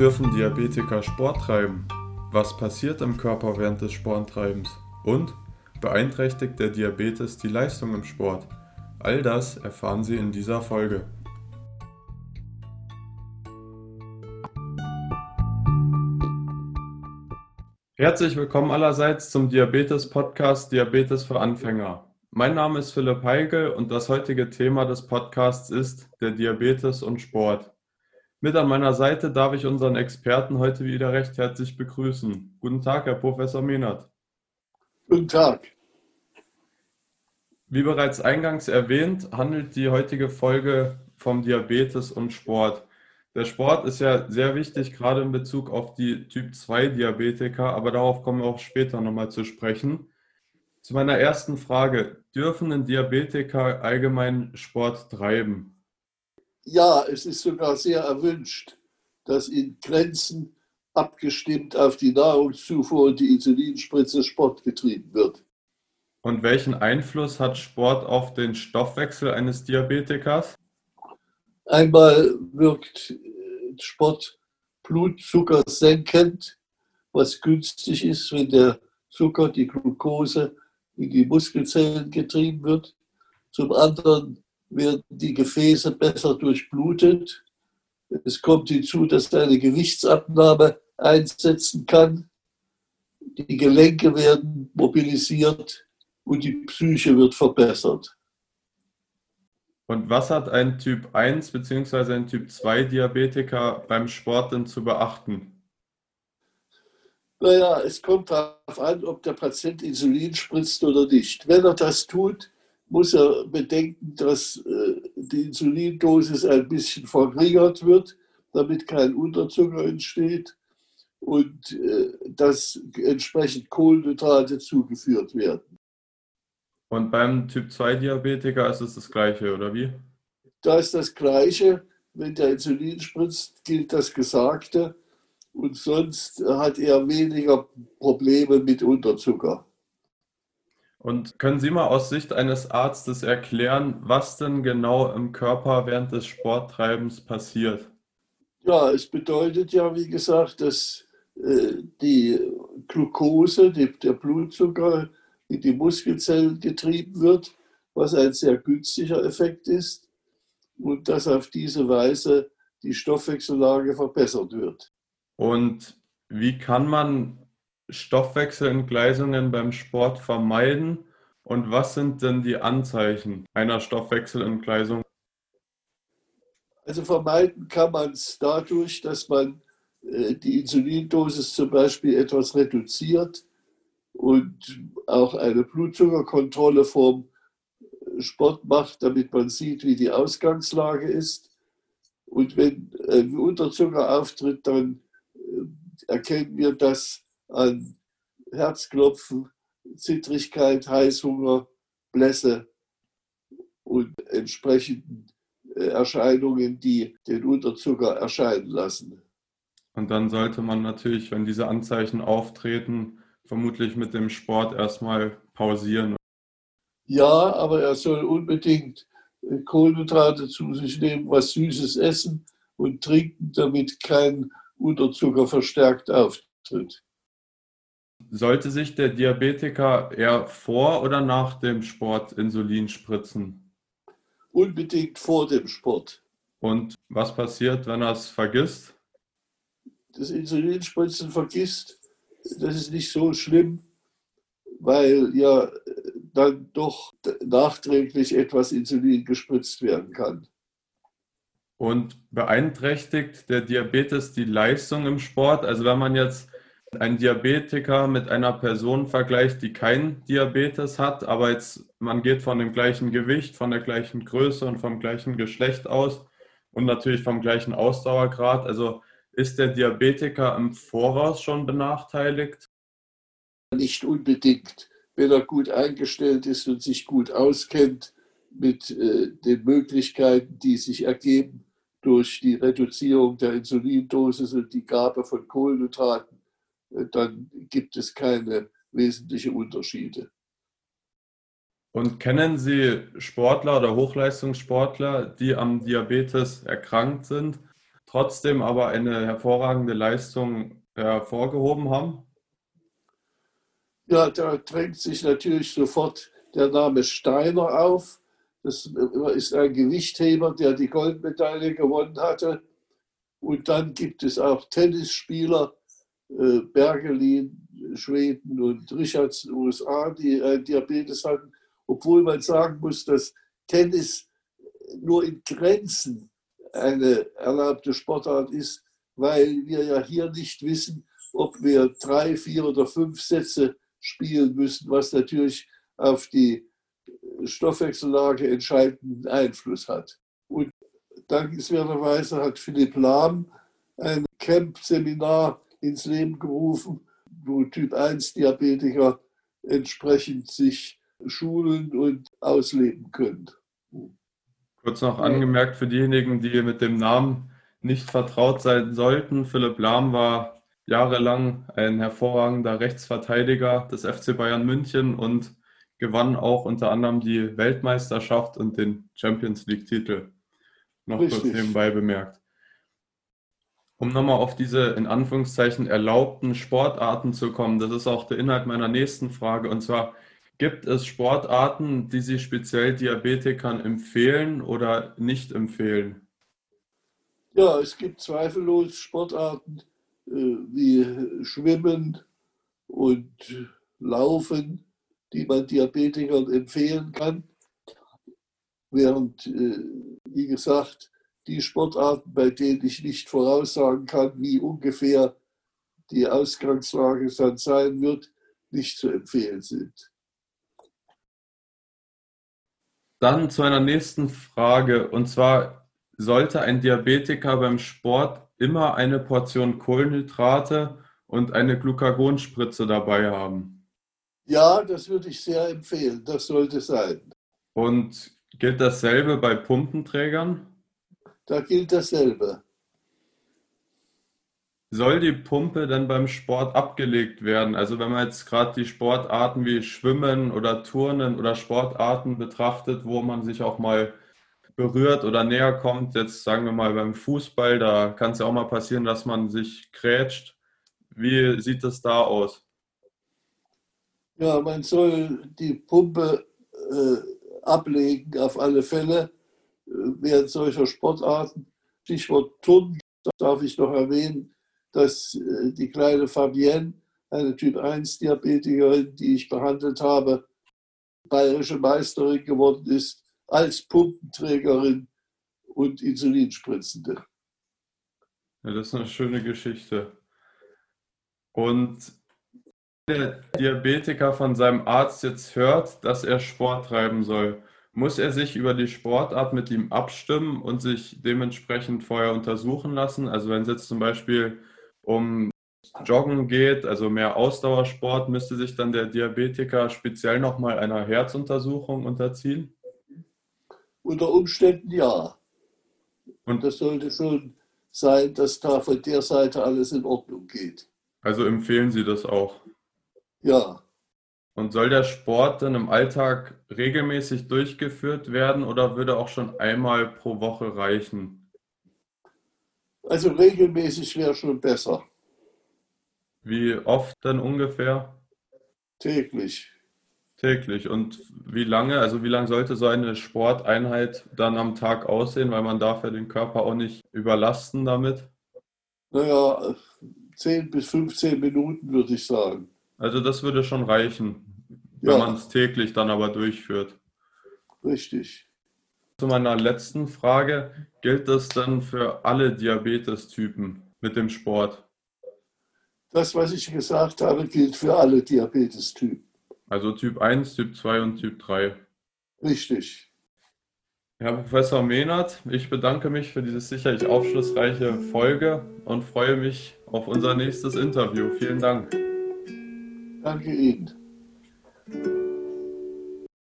Dürfen Diabetiker Sport treiben? Was passiert im Körper während des Sporttreibens? Und beeinträchtigt der Diabetes die Leistung im Sport? All das erfahren Sie in dieser Folge. Herzlich willkommen allerseits zum Diabetes-Podcast Diabetes für Anfänger. Mein Name ist Philipp Heigel und das heutige Thema des Podcasts ist der Diabetes und Sport. Mit an meiner Seite darf ich unseren Experten heute wieder recht herzlich begrüßen. Guten Tag, Herr Professor Mehnert. Guten Tag. Wie bereits eingangs erwähnt, handelt die heutige Folge vom Diabetes und Sport. Der Sport ist ja sehr wichtig, gerade in Bezug auf die Typ-2-Diabetiker, aber darauf kommen wir auch später nochmal zu sprechen. Zu meiner ersten Frage. Dürfen ein Diabetiker allgemein Sport treiben? Ja, es ist sogar sehr erwünscht, dass in Grenzen abgestimmt auf die Nahrungszufuhr und die Insulinspritze Sport getrieben wird. Und welchen Einfluss hat Sport auf den Stoffwechsel eines Diabetikers? Einmal wirkt Sport Blutzucker senkend, was günstig ist, wenn der Zucker, die Glucose, in die Muskelzellen getrieben wird. Zum anderen werden die Gefäße besser durchblutet. Es kommt hinzu, dass eine Gewichtsabnahme einsetzen kann. Die Gelenke werden mobilisiert und die Psyche wird verbessert. Und was hat ein Typ 1 bzw. ein Typ 2 Diabetiker beim Sport denn zu beachten? Naja, es kommt darauf an, ob der Patient Insulin spritzt oder nicht. Wenn er das tut, muss er bedenken, dass äh, die Insulindosis ein bisschen verringert wird, damit kein Unterzucker entsteht und äh, dass entsprechend Kohlenhydrate zugeführt werden. Und beim Typ-2-Diabetiker ist es das Gleiche, oder wie? Da ist das Gleiche. Wenn der Insulin spritzt, gilt das Gesagte. Und sonst hat er weniger Probleme mit Unterzucker. Und können Sie mal aus Sicht eines Arztes erklären, was denn genau im Körper während des Sporttreibens passiert? Ja, es bedeutet ja, wie gesagt, dass äh, die Glucose, die, der Blutzucker, in die Muskelzellen getrieben wird, was ein sehr günstiger Effekt ist und dass auf diese Weise die Stoffwechsellage verbessert wird. Und wie kann man Stoffwechselentgleisungen beim Sport vermeiden? Und was sind denn die Anzeichen einer Stoffwechselentgleisung? Also vermeiden kann man es dadurch, dass man äh, die Insulindosis zum Beispiel etwas reduziert und auch eine Blutzuckerkontrolle vom Sport macht, damit man sieht, wie die Ausgangslage ist. Und wenn ein Unterzucker auftritt, dann äh, erkennen wir das an Herzklopfen, Zittrigkeit, Heißhunger, Blässe und entsprechenden äh, Erscheinungen, die den Unterzucker erscheinen lassen. Und dann sollte man natürlich, wenn diese Anzeichen auftreten, vermutlich mit dem Sport erstmal pausieren. Ja, aber er soll unbedingt äh, Kohlenhydrate zu sich nehmen, was Süßes essen und trinken, damit kein Unterzucker verstärkt auftritt. Sollte sich der Diabetiker eher vor oder nach dem Sport Insulin spritzen? Unbedingt vor dem Sport. Und was passiert, wenn er es vergisst? Das Insulinspritzen vergisst, das ist nicht so schlimm, weil ja dann doch nachträglich etwas Insulin gespritzt werden kann. Und beeinträchtigt der Diabetes die Leistung im Sport? Also wenn man jetzt ein Diabetiker mit einer Person vergleicht, die keinen Diabetes hat, aber jetzt man geht von dem gleichen Gewicht, von der gleichen Größe und vom gleichen Geschlecht aus und natürlich vom gleichen Ausdauergrad. Also ist der Diabetiker im Voraus schon benachteiligt? Nicht unbedingt. Wenn er gut eingestellt ist und sich gut auskennt mit äh, den Möglichkeiten, die sich ergeben durch die Reduzierung der Insulindosis und die Gabe von Kohlenhydraten, dann gibt es keine wesentlichen Unterschiede. Und kennen Sie Sportler oder Hochleistungssportler, die am Diabetes erkrankt sind, trotzdem aber eine hervorragende Leistung hervorgehoben haben? Ja, da drängt sich natürlich sofort der Name Steiner auf. Das ist ein Gewichtheber, der die Goldmedaille gewonnen hatte. Und dann gibt es auch Tennisspieler, äh, Bergelin, Schweden und Richards, USA, die äh, Diabetes hatten. Obwohl man sagen muss, dass Tennis nur in Grenzen eine erlaubte Sportart ist, weil wir ja hier nicht wissen, ob wir drei, vier oder fünf Sätze spielen müssen, was natürlich auf die Stoffwechsellage entscheidenden Einfluss hat. Und dankenswerterweise hat Philipp Lahm ein Camp-Seminar ins Leben gerufen, wo Typ 1-Diabetiker entsprechend sich schulen und ausleben können. Kurz noch angemerkt für diejenigen, die mit dem Namen nicht vertraut sein sollten. Philipp Lahm war jahrelang ein hervorragender Rechtsverteidiger des FC Bayern München und gewann auch unter anderem die Weltmeisterschaft und den Champions League-Titel. Noch Richtig. kurz nebenbei bemerkt. Um nochmal auf diese in Anführungszeichen erlaubten Sportarten zu kommen, das ist auch der Inhalt meiner nächsten Frage. Und zwar, gibt es Sportarten, die Sie speziell Diabetikern empfehlen oder nicht empfehlen? Ja, es gibt zweifellos Sportarten äh, wie Schwimmen und Laufen, die man Diabetikern empfehlen kann. Während, äh, wie gesagt, die Sportarten, bei denen ich nicht voraussagen kann, wie ungefähr die Ausgangslage dann sein wird, nicht zu empfehlen sind. Dann zu einer nächsten Frage. Und zwar, sollte ein Diabetiker beim Sport immer eine Portion Kohlenhydrate und eine Glucagonspritze dabei haben? Ja, das würde ich sehr empfehlen. Das sollte sein. Und gilt dasselbe bei Pumpenträgern? Da gilt dasselbe. Soll die Pumpe denn beim Sport abgelegt werden? Also wenn man jetzt gerade die Sportarten wie Schwimmen oder Turnen oder Sportarten betrachtet, wo man sich auch mal berührt oder näher kommt, jetzt sagen wir mal beim Fußball, da kann es ja auch mal passieren, dass man sich grätscht. Wie sieht es da aus? Ja, man soll die Pumpe äh, ablegen, auf alle Fälle, während solcher Sportarten. Stichwort Turnen darf ich noch erwähnen, dass äh, die kleine Fabienne, eine Typ-1-Diabetikerin, die ich behandelt habe, bayerische Meisterin geworden ist, als Pumpenträgerin und Insulinspritzende. Ja, das ist eine schöne Geschichte. Und der Diabetiker von seinem Arzt jetzt hört, dass er Sport treiben soll, muss er sich über die Sportart mit ihm abstimmen und sich dementsprechend vorher untersuchen lassen? Also wenn es jetzt zum Beispiel um Joggen geht, also mehr Ausdauersport, müsste sich dann der Diabetiker speziell nochmal einer Herzuntersuchung unterziehen? Unter Umständen ja. Und das sollte schon sein, dass da von der Seite alles in Ordnung geht. Also empfehlen Sie das auch? Ja. Und soll der Sport dann im Alltag regelmäßig durchgeführt werden oder würde auch schon einmal pro Woche reichen? Also regelmäßig wäre schon besser. Wie oft denn ungefähr? Täglich. Täglich. Und wie lange, also wie lange sollte so eine Sporteinheit dann am Tag aussehen, weil man darf ja den Körper auch nicht überlasten damit? Naja, 10 bis 15 Minuten würde ich sagen. Also das würde schon reichen, wenn ja. man es täglich dann aber durchführt. Richtig. Zu meiner letzten Frage, gilt das dann für alle Diabetestypen mit dem Sport? Das, was ich gesagt habe, gilt für alle Diabetestypen. Also Typ 1, Typ 2 und Typ 3. Richtig. Herr Professor Mehnert, ich bedanke mich für diese sicherlich aufschlussreiche Folge und freue mich auf unser nächstes Interview. Vielen Dank. Danke Ihnen.